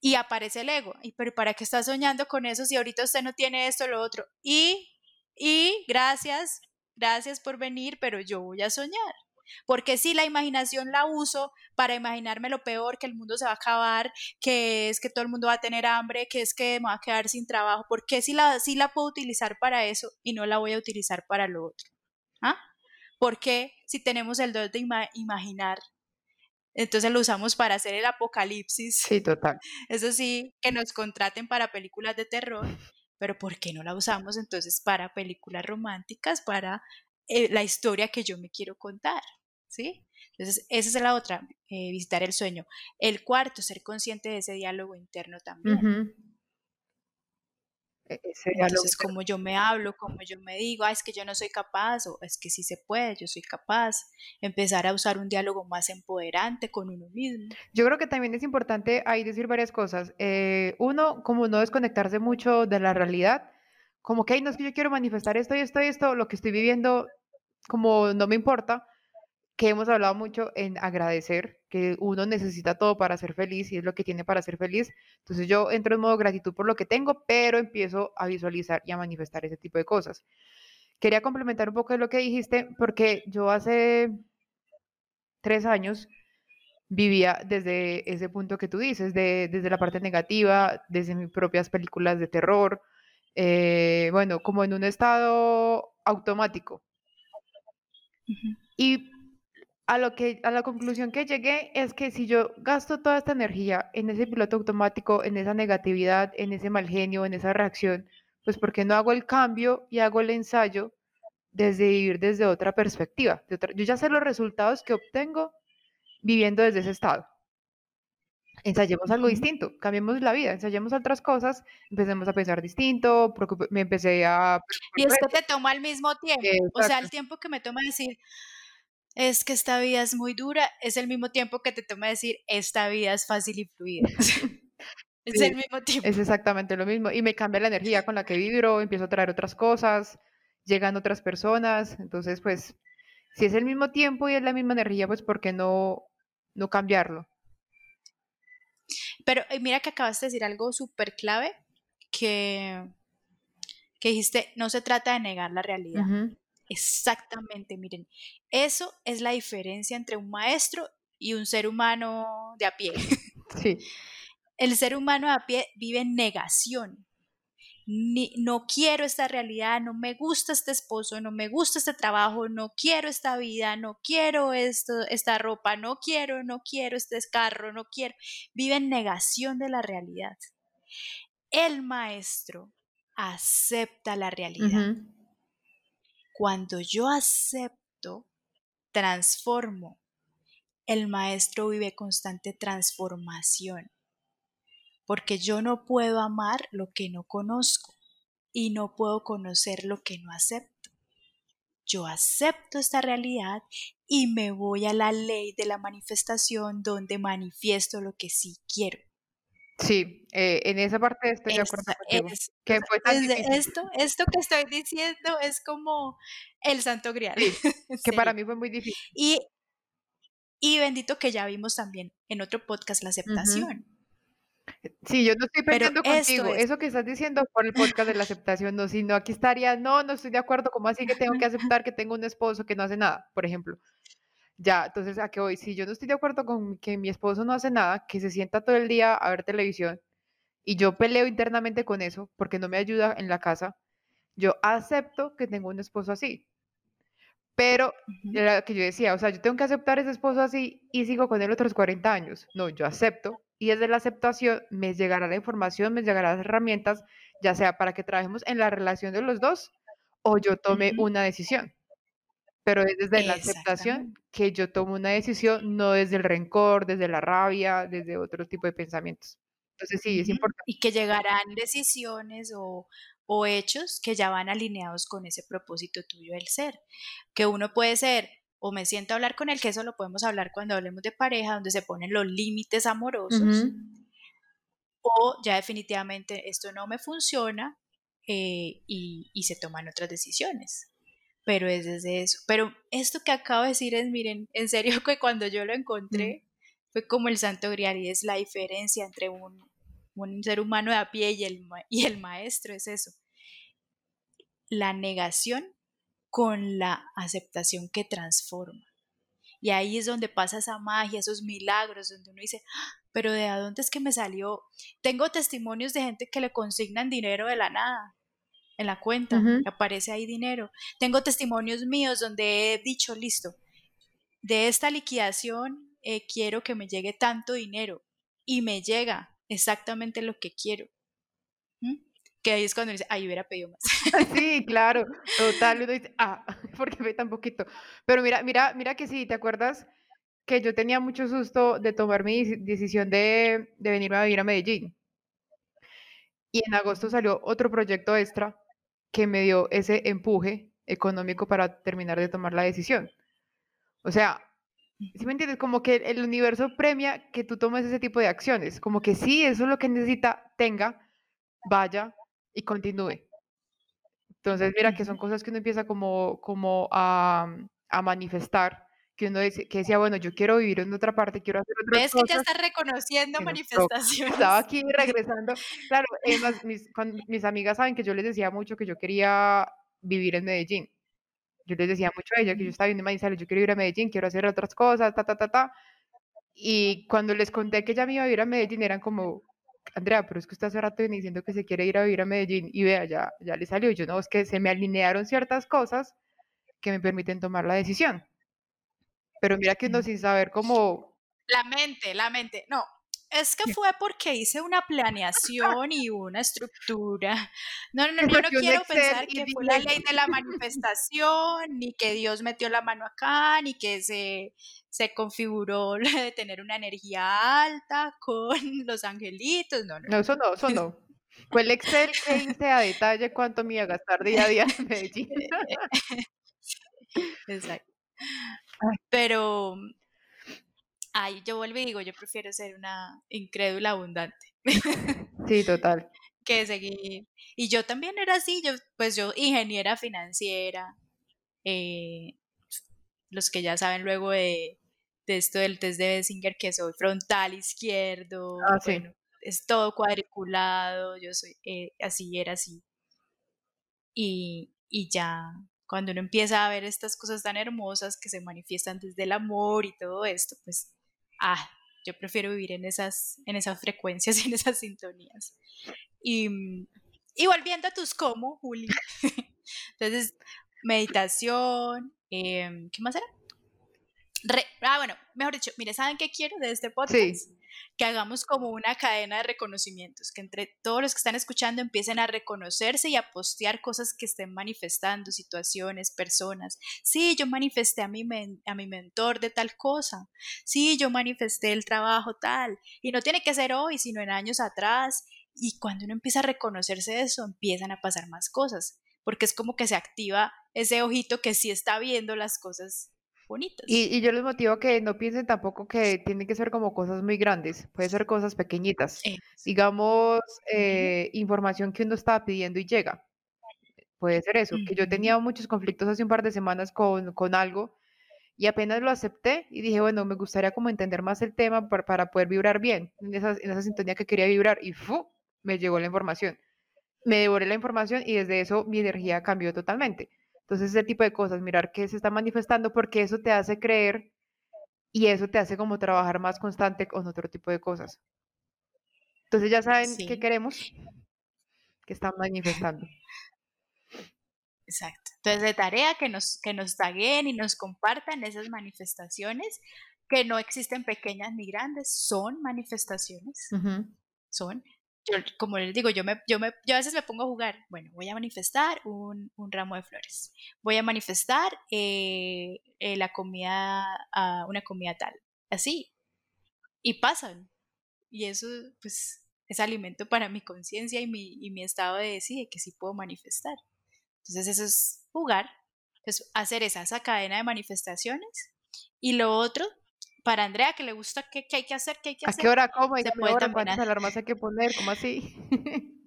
Y aparece el ego. ¿Y pero para qué está soñando con eso si ahorita usted no tiene esto o lo otro? Y, y gracias, gracias por venir, pero yo voy a soñar. Porque si la imaginación la uso para imaginarme lo peor, que el mundo se va a acabar, que es que todo el mundo va a tener hambre, que es que me va a quedar sin trabajo, ¿por qué si la, si la puedo utilizar para eso y no la voy a utilizar para lo otro? ¿Ah? Porque si tenemos el don de imaginar, entonces lo usamos para hacer el apocalipsis. Sí, total. Eso sí, que nos contraten para películas de terror, pero ¿por qué no la usamos entonces para películas románticas, para eh, la historia que yo me quiero contar? ¿Sí? Entonces, esa es la otra, eh, visitar el sueño. El cuarto, ser consciente de ese diálogo interno también. E-, Entonces, como yo me hablo, como yo me digo, es que yo no soy capaz, o es que sí se puede, yo soy capaz, empezar a usar un diálogo más empoderante con uno mismo. Yo creo que también es importante ahí decir varias cosas. Eh, uno, como no desconectarse mucho de la realidad, como que, no es que yo quiero manifestar esto y esto y esto, lo que estoy viviendo, como no me importa, que hemos hablado mucho en agradecer, que uno necesita todo para ser feliz y es lo que tiene para ser feliz. Entonces yo entro en modo gratitud por lo que tengo, pero empiezo a visualizar y a manifestar ese tipo de cosas. Quería complementar un poco de lo que dijiste, porque yo hace tres años vivía desde ese punto que tú dices, desde la parte negativa, desde mis propias películas de terror, eh, bueno, como en un estado automático. Y a lo que a la conclusión que llegué es que si yo gasto toda esta energía en ese piloto automático, en esa negatividad, en ese mal genio, en esa reacción, pues porque no hago el cambio y hago el ensayo desde vivir desde otra perspectiva. yo ya sé los resultados que obtengo viviendo desde ese estado. Ensayemos algo distinto, cambiemos la vida, ensayemos otras cosas, empecemos a pensar distinto, me empecé a... Y es que te toma el mismo tiempo, o sea, el tiempo que me toma decir, es que esta vida es muy dura, es el mismo tiempo que te toma decir, esta vida es fácil y fluida. es el mismo tiempo. Es exactamente lo mismo. Y me cambia la energía con la que vibro, empiezo a traer otras cosas, llegan otras personas. Entonces, pues, si es el mismo tiempo y es la misma energía, pues, ¿por qué no, no cambiarlo? Pero eh, mira que acabas de decir algo súper clave, que, que dijiste, no se trata de negar la realidad. Exactamente, miren, eso es la diferencia entre un maestro y un ser humano de a pie. Sí, El ser humano de a pie vive en negación. Ni- no quiero esta realidad, no me gusta este esposo, no me gusta este trabajo, no quiero esta vida, no quiero esto, esta ropa, no quiero, no quiero este carro, no quiero. Vive en negación de la realidad. El maestro acepta la realidad. Cuando yo acepto, transformo. El maestro vive constante transformación, porque yo no puedo amar lo que no conozco y no puedo conocer lo que no acepto. Yo acepto esta realidad y me voy a la ley de la manifestación donde manifiesto lo que sí quiero. Sí, eh, en esa parte estoy de acuerdo Esa- contigo. es- Que fue tan desde difícil, esto, esto que estoy diciendo es como el santo grial. Sí, que para mí fue muy difícil. Y, y bendito que ya vimos también en otro podcast la aceptación. Sí, yo no estoy peleando contigo. es, Eso que estás diciendo por el podcast de la aceptación, no, sino aquí estaría, no, no estoy de acuerdo. ¿Cómo así que tengo que aceptar que tengo un esposo que no hace nada, por ejemplo? Ya, entonces, ¿a qué voy? Si yo no estoy de acuerdo con que mi esposo no hace nada, que se sienta todo el día a ver televisión, y yo peleo internamente con eso porque no me ayuda en la casa, yo acepto que tengo un esposo así. Pero lo que yo decía, o sea, yo tengo que aceptar ese esposo así y sigo con él otros 40 años. No, yo acepto y desde la aceptación me llegará la información, me llegarán las herramientas, ya sea para que trabajemos en la relación de los dos o yo tome una decisión. Pero es desde la aceptación que yo tomo una decisión, no desde el rencor, desde la rabia, desde otro tipo de pensamientos. Entonces sí, es importante. Y que llegarán decisiones o, o hechos que ya van alineados con ese propósito tuyo del ser. Que uno puede ser, o me siento a hablar con él, que eso lo podemos hablar cuando hablemos de pareja, donde se ponen los límites amorosos, Ujú. o ya definitivamente esto no me funciona eh, y, y se toman otras decisiones. Pero es desde eso. Pero esto que acabo de decir es, miren, en serio que cuando yo lo Mm. encontré fue como el santo grial y es la diferencia entre un, un ser humano de a pie y el, y el maestro, es eso. La negación con la aceptación que transforma. Y ahí es donde pasa esa magia, esos milagros, donde uno dice, "Ah, pero ¿de dónde es que me salió? Tengo testimonios de gente que le consignan dinero de la nada en la cuenta, aparece ahí dinero. Tengo testimonios míos donde he dicho, listo, de esta liquidación eh, quiero que me llegue tanto dinero y me llega exactamente lo que quiero. ¿Mm? Que ahí es cuando dice, ay, hubiera pedido más. Sí, claro, total. Uno dice, ah, ¿por qué fue tan poquito? Pero mira, mira, mira que sí, ¿te acuerdas que yo tenía mucho susto de tomar mi deci- decisión de, de venirme a vivir a Medellín? Y en agosto salió otro proyecto extra que me dio ese empuje económico para terminar de tomar la decisión. O sea, ¿sí me entiendes? Como que el universo premia que tú tomes ese tipo de acciones. Como que sí, eso es lo que necesita, tenga, vaya y continúe. Entonces, mira que son cosas que uno empieza como, como a, a manifestar, que uno dice, que decía, bueno, yo quiero vivir en otra parte, quiero hacer otras ¿Ves que ya cosas, estás reconociendo toca. Estaba manifestaciones? aquí regresando. Claro, además, mis, cuando- mis amigas saben que yo les decía mucho que yo quería vivir en Medellín. Yo les decía mucho a ella que yo estaba viendo Manizales, yo quiero ir a Medellín, quiero hacer otras cosas, ta, ta, ta, ta. Y cuando les conté que ella me iba a vivir a Medellín, eran como, Andrea, pero es que usted hace rato viene diciendo que se quiere ir a vivir a Medellín y vea, ya, ya le salió. Yo no, es que se me alinearon ciertas cosas que me permiten tomar la decisión. Pero mira que uno Ujú. sin saber cómo... La mente, la mente. No, es que fue porque hice una planeación y una estructura. No, no, no, yo no quiero pensar que fue la ley de la manifestación, ni que Dios metió la mano acá, ni que se, se configuró de tener una energía alta con los angelitos. No, no, no, eso no, eso no. Fue el Excel que hice a detalle cuánto me iba a gastar día a día en Medellín. Exacto. Ay, Pero, ay, yo vuelvo y digo, yo prefiero ser una incrédula abundante. Sí, total. que seguir. Y yo también era así, yo, pues yo ingeniera financiera, eh, los que ya saben luego de, de esto del test de Bessinger, que soy frontal izquierdo, Ah, sí. bueno, es todo cuadriculado, yo soy, eh, así era así. y, y ya cuando uno empieza a ver estas cosas tan hermosas que se manifiestan desde el amor y todo esto, pues, ah, yo prefiero vivir en esas, en esas frecuencias y en esas sintonías. Y, y volviendo a tus cómo, Juli. Entonces, meditación, em, ¿qué más era? Ah, bueno, mejor dicho, mire, ¿saben qué quiero de este podcast? Que hagamos como una cadena de reconocimientos, que entre todos los que están escuchando empiecen a reconocerse y a postear cosas que estén manifestando, situaciones, personas. Sí, yo manifesté a mi, a mi mentor de tal cosa. Sí, yo manifesté el trabajo tal. Y no tiene que ser hoy, sino en años atrás. Y cuando uno empieza a reconocerse eso, empiezan a pasar más cosas, porque es como que se activa ese ojito que sí está viendo las cosas bonitas. Y, yo les motivo que no piensen tampoco que tienen que ser como cosas muy grandes, puede ser cosas pequeñitas. Digamos, eh, información que uno estaba pidiendo y llega. Puede ser eso, que yo tenía muchos conflictos hace un par de semanas con, con, algo y apenas lo acepté y dije, bueno, me gustaría como entender más el tema para, para poder vibrar bien en esa, en esa sintonía que quería vibrar y ¡fu! me llegó la información. Me devoré la información y desde eso mi energía cambió totalmente. Entonces, ese tipo de cosas, mirar qué se está manifestando, porque eso te hace creer y eso te hace como trabajar más constante con otro tipo de cosas. Entonces, ya saben qué queremos, que están manifestando. Exacto. Entonces, de tarea que nos, que nos taguen y nos compartan esas manifestaciones, que no existen pequeñas ni grandes, son manifestaciones. Son como les digo, yo, me, yo, me, a veces me pongo a jugar, bueno, voy a manifestar un, un ramo de flores, voy a manifestar eh, eh, la comida, una comida tal, así, y pasan, y eso pues es alimento para mi conciencia y mi, y mi estado de decir que sí puedo manifestar. Entonces eso es jugar, es hacer esa, esa cadena de manifestaciones, y lo otro para Andrea, que le gusta, ¿qué, hay que hacer? ¿Qué hay que hacer? ¿A qué hora? ¿Cómo? Se puede hora, ¿Cuántas alarmas hay que poner? ¿Cómo así?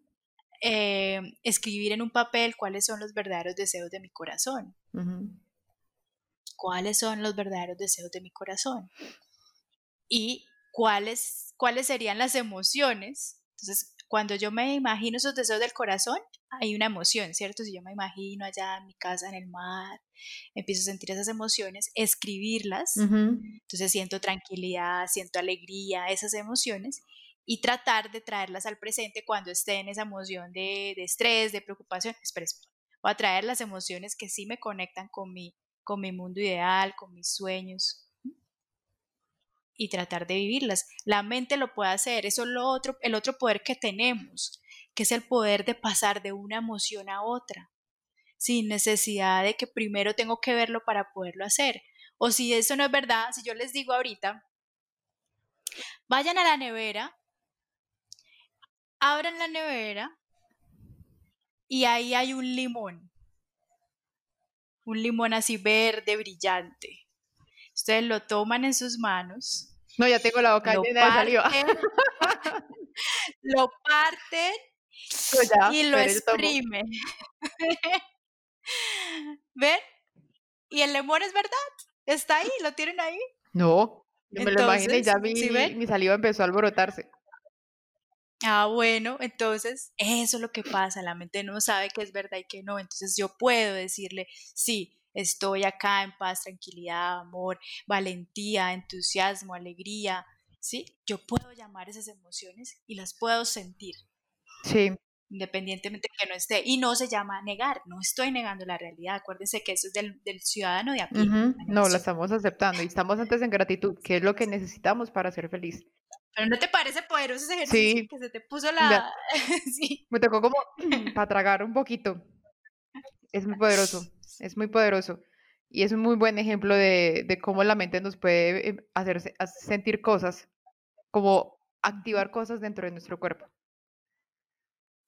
eh, escribir en un papel cuáles son los verdaderos deseos de mi corazón. ¿Cuáles son los verdaderos deseos de mi corazón? Y cuáles, cuáles serían las emociones. Entonces, cuando yo me imagino esos deseos del corazón, hay una emoción, ¿cierto? Si yo me imagino allá en mi casa, en el mar, empiezo a sentir esas emociones, escribirlas, entonces siento tranquilidad, siento alegría, esas emociones, y tratar de traerlas al presente cuando esté en esa emoción de, estrés, de preocupación, espera, o a traer las emociones que sí me conectan con mi, con mi mundo ideal, con mis sueños, y tratar de vivirlas. La mente lo puede hacer, eso es lo otro, el otro poder que tenemos, que es el poder de pasar de una emoción a otra, sin necesidad de que primero tengo que verlo para poderlo hacer. O si eso no es verdad, si yo les digo ahorita, vayan a la nevera, abran la nevera y ahí hay un limón, un limón así verde, brillante. Ustedes lo toman en sus manos no, ya tengo la boca llena de saliva. lo parten y lo exprimen. ¿Ven? Y el limón es verdad. Está ahí, lo tienen ahí. No, yo me lo imaginé y ya mi, mi saliva empezó a alborotarse. Ah, bueno, entonces eso es lo que pasa, la mente no sabe que es verdad y que no, entonces yo puedo decirle, sí, Estoy acá en paz, tranquilidad, amor, valentía, entusiasmo, alegría. ¿Sí? Yo puedo llamar esas emociones y las puedo sentir. Sí. Independientemente de que no esté. Y no se llama negar, no estoy negando la realidad. Acuérdense que eso es del, ciudadano de a pie. No, la estamos aceptando y estamos antes en gratitud, que es lo que necesitamos para ser feliz. Pero ¿no te parece poderoso ese ejercicio que se te puso la... sí. Me tocó como para tragar un poquito. Es muy poderoso es muy poderoso. Y es un muy buen ejemplo de, cómo la mente nos puede eh, hacer sentir cosas, como activar cosas dentro de nuestro cuerpo.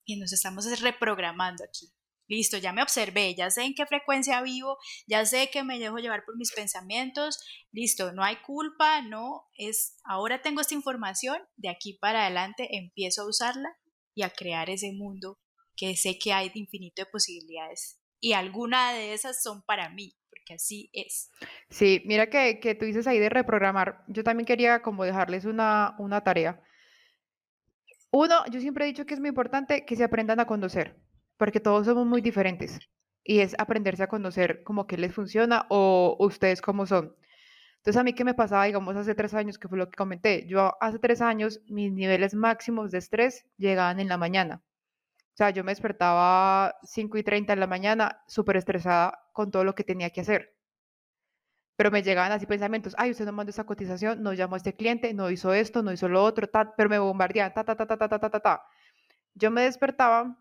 Y nos estamos reprogramando aquí. Listo, ya me observé, ya sé en qué frecuencia vivo, ya sé que me dejo llevar por mis pensamientos, listo, no hay culpa, no, es, ahora tengo esta información, de aquí para adelante empiezo a usarla y a crear ese mundo que sé que hay de infinito de posibilidades y alguna de esas son para mí, porque así es. Sí, mira que, que tú dices ahí de reprogramar. Yo también quería como dejarles una, una tarea. Uno, yo siempre he dicho que es muy importante que se aprendan a conocer, porque todos somos muy diferentes y es aprenderse a conocer como qué les funciona o ustedes cómo son. Entonces, a mí qué me pasaba, digamos, hace tres años, que fue lo que comenté. Yo hace tres años, mis niveles máximos de estrés llegaban en la mañana. O sea, yo me despertaba 5 y 30 en la mañana, súper estresada con todo lo que tenía que hacer. Pero me llegaban así pensamientos, ay, usted no mandó esa cotización, no llamó a este cliente, no hizo esto, no hizo lo otro, ta, pero me bombardeaban, ta, ta, ta, ta, ta, ta, ta, ta. Yo me despertaba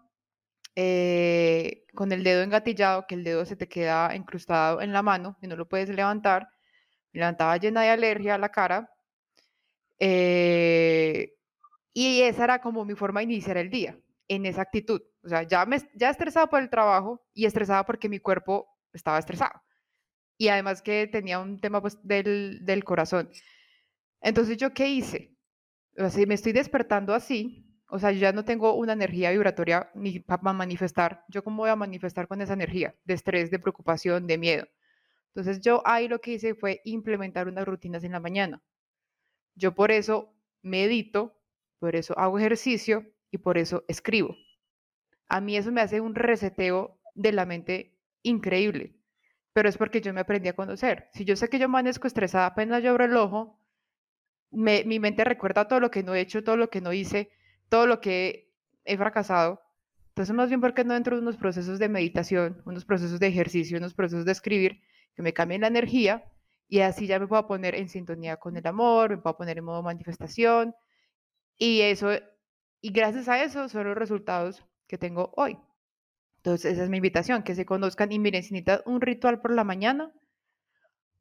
eh, con el dedo engatillado, que el dedo se te queda incrustado en la mano y no lo puedes levantar. Me levantaba llena de alergia a la cara. Eh, y esa era como mi forma de iniciar el día, en esa actitud. O sea, ya, me, ya estresada por el trabajo y estresada porque mi cuerpo estaba estresado. Y además que tenía un tema pues, del, del corazón. Entonces, ¿yo qué hice? O sea, me estoy despertando así, o sea, yo ya no tengo una energía vibratoria ni para manifestar. ¿Yo cómo voy a manifestar con esa energía de estrés, de preocupación, de miedo? Entonces yo ahí lo que hice fue implementar unas rutinas en la mañana. Yo por eso medito, por eso hago ejercicio y por eso escribo. A mí eso me hace un reseteo de la mente increíble, pero es porque yo me aprendí a conocer. Si yo sé que yo amanezco estresada apenas yo abro el ojo, mi mente recuerda todo lo que no he hecho, todo lo que no hice, todo lo que he fracasado. Entonces, más bien, porque no entro en unos procesos de meditación, unos procesos de ejercicio, unos procesos de escribir, que me cambien la energía y así ya me puedo poner en sintonía con el amor, me puedo poner en modo manifestación y eso, y gracias a eso son los resultados que tengo hoy. Entonces, esa es mi invitación, que se conozcan y miren, si necesitan un ritual por la mañana,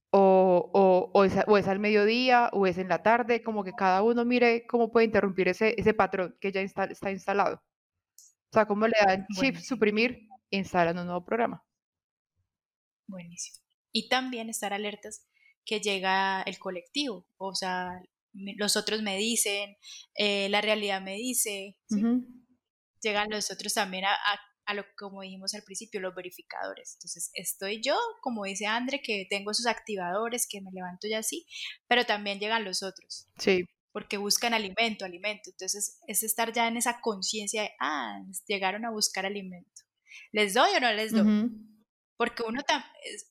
o, o, es, al mediodía o es en la tarde, como que cada uno mire cómo puede interrumpir ese, ese patrón que ya está instalado. O sea, cómo le dan chip, suprimir e instalan un nuevo programa. Buenísimo. Y también estar alertas que llega el colectivo, o sea, los otros me dicen, eh, la realidad me dice, llegan los otros también a, a a lo como dijimos al principio, los verificadores. Entonces, estoy yo, como dice Andre, que tengo esos activadores, que me levanto ya así, pero también llegan los otros. Sí. Porque buscan alimento, alimento. Entonces, es estar ya en esa conciencia de, ah, llegaron a buscar alimento. ¿Les doy o no les doy? Porque uno,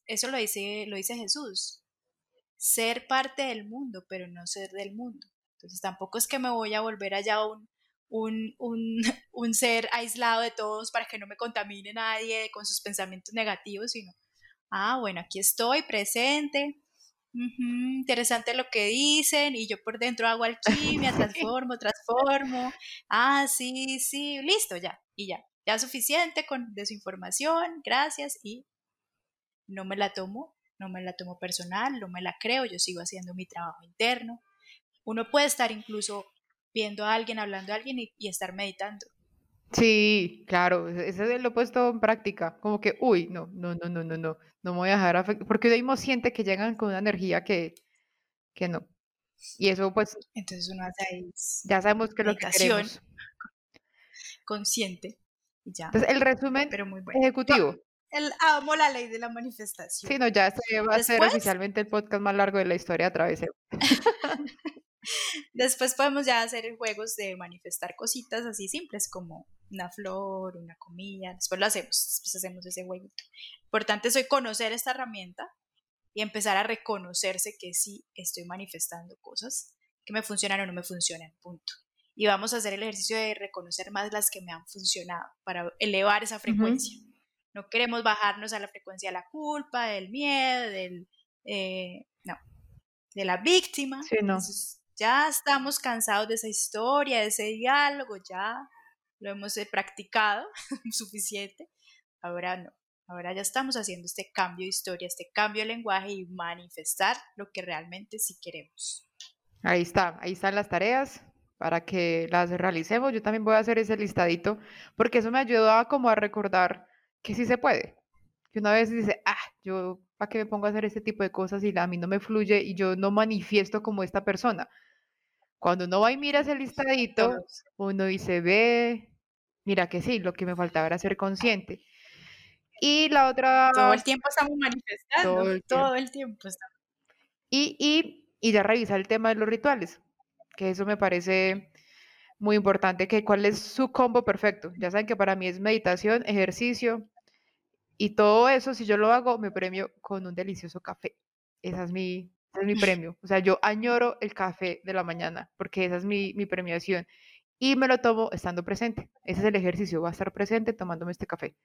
eso lo dice, lo dice Jesús, ser parte del mundo, pero no ser del mundo. Entonces, tampoco es que me voy a volver allá un un, un, ser aislado de todos para que no me contamine nadie con sus pensamientos negativos, sino, ah, bueno, aquí estoy presente, interesante lo que dicen y yo por dentro hago alquimia, transformo, transformo, ah, sí, sí, listo, ya, y ya, ya suficiente con de su información, gracias y no me la tomo, no me la tomo personal, no me la creo, yo sigo haciendo mi trabajo interno. Uno puede estar incluso viendo a alguien, hablando a alguien y, estar meditando. Sí, claro, e-, ese lo he puesto en práctica, como que, uy, no, no, no, no, no, no, no me voy a dejar afectar, porque mismo siente que llegan con una energía que, que no. Y eso pues... Entonces uno hace ahí... Ya sabemos que es lo que queremos. Consciente. Y ya. Entonces el resumen Pero muy bueno. ejecutivo. El, amo la ley de la manifestación. Sí, no, ya este va a ser oficialmente el podcast más largo de la historia a través de... Después podemos ya hacer juegos de manifestar cositas así simples como una flor, una comida. Después lo hacemos, después hacemos ese jueguito. Importante es conocer esta herramienta y empezar a reconocerse que sí estoy manifestando cosas que me funcionan o no me funcionan, punto. Y vamos a hacer el ejercicio de reconocer más las que me han funcionado para elevar esa frecuencia. No queremos bajarnos a la frecuencia de la culpa, del miedo, del... Eh, no, de la víctima. Sí, no ya estamos cansados de esa historia, de ese diálogo, ya lo hemos eh, practicado suficiente. Ahora no, ahora ya estamos haciendo este cambio de historia, este cambio de lenguaje y manifestar lo que realmente sí queremos. Ahí está, ahí están las tareas para que las realicemos. Yo también voy a hacer ese listadito porque eso me ayuda como a recordar que sí se puede. Que una vez dice, ah, yo, ¿para qué me pongo a hacer este tipo de cosas y a mí no me fluye y yo no manifiesto como esta persona? Cuando uno va y mira ese listadito, uno dice, ve, mira que sí, lo que me faltaba era ser consciente. Y la otra... Todo el tiempo estamos manifestando, todo el tiempo. Y, y, y ya revisar el tema de los rituales, que eso me parece muy importante, que cuál es su combo perfecto. Ya saben que para mí es meditación, ejercicio y todo eso, si yo lo hago, me premio con un delicioso café. Esa es mi, ese es mi premio. O sea, yo añoro el café de la mañana porque esa es mi, mi premiación. Y me lo tomo estando presente. Ese es el ejercicio, voy a estar presente tomándome este café.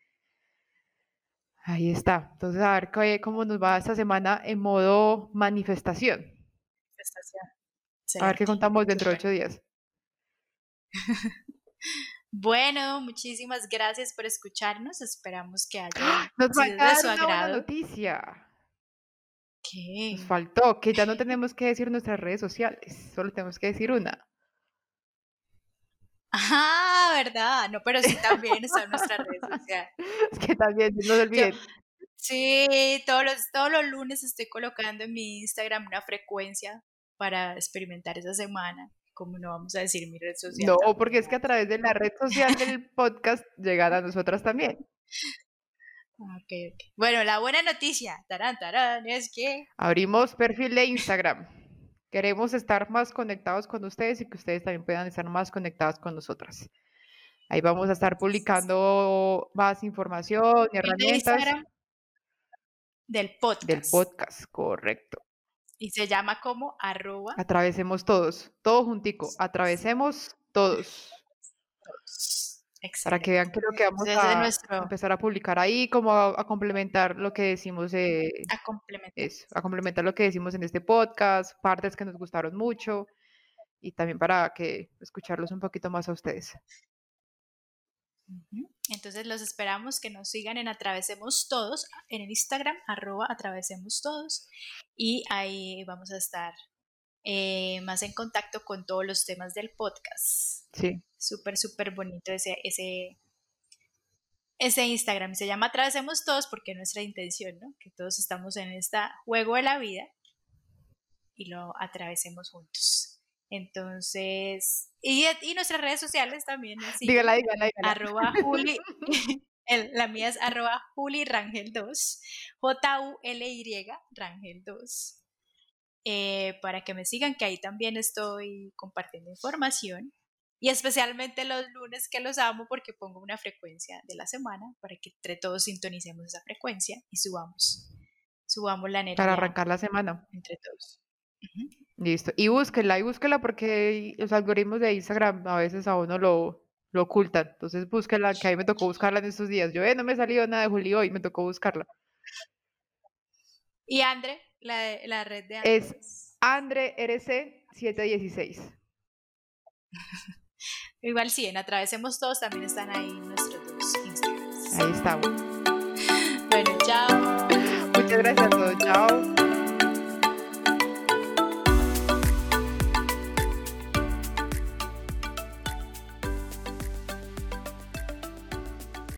Ahí está. Entonces, a ver qué- cómo nos va esta semana en modo manifestación. Manifestación. A ver qué contamos dentro de ocho días. Bueno, muchísimas gracias por escucharnos. Esperamos que haya Nos sido de una noticia. ¿Qué? Nos faltó que ya no tenemos que decir nuestras redes sociales, solo tenemos que decir una. Ah, ¿verdad? No, pero sí también están nuestras redes sociales. Es que también, no se Yo, olviden. sí, todos los, todos los lunes estoy colocando en mi Instagram una frecuencia para experimentar esa semana. Como no vamos a decir mi red social No, porque es que a través de la red social del podcast llegan a nosotras también. Ah, Ok, ok. Bueno, la buena noticia, tarán, tarán, es que Abrimos perfil de Instagram. Queremos estar más conectados con ustedes y que ustedes también puedan estar más conectados con nosotras. Ahí vamos a estar publicando más información y de herramientas Instagram del del podcast. podcast, correcto. Y se llama como arroba Atravesemos todos, todo juntico, atravesemos todos. todos. Para que vean que lo que vamos a nuestro empezar a publicar ahí, como a, a complementar lo que decimos, eh, a complementar. eso, a complementar lo que decimos en este podcast, partes que nos gustaron mucho y también para que escucharlos un poquito más a ustedes. Ujú. Entonces los esperamos que nos sigan en Atravesemos Todos, en el Instagram, arroba Atravesemos Todos, y ahí vamos a estar eh, más en contacto con todos los temas del podcast. Sí, Súper, súper bonito ese, ese, ese Instagram. Se llama Atravesemos Todos porque es nuestra intención, ¿no? Que todos estamos en este juego de la vida y lo atravesemos juntos. Entonces, y, y nuestras redes sociales también. siguen, dígala, dígala, dígala. arroba Juli, el- la mía es arroba Juli Rangel 2, J-U-L-Y Rangel 2, eh, para que me sigan, que ahí también estoy compartiendo información. Y especialmente los lunes que los amo porque pongo una frecuencia de la semana para que entre todos sintonicemos esa frecuencia y subamos, subamos la Para energía arrancar la semana. entre todos. Listo. Y búsquela, y búsquela porque los algoritmos de Instagram a veces a uno lo, lo ocultan. Entonces búsquela, que a mí me tocó buscarla en estos días. Yo, eh, no me ha salido nada de Julio hoy, me tocó buscarla. Y Andre, la, de- la red de Es Andrés. Andre RC 716. Igual sí, en Atravesemos Todos también están ahí nuestros dos Instagrams. Ahí estamos. Bueno, chao. Muchas gracias.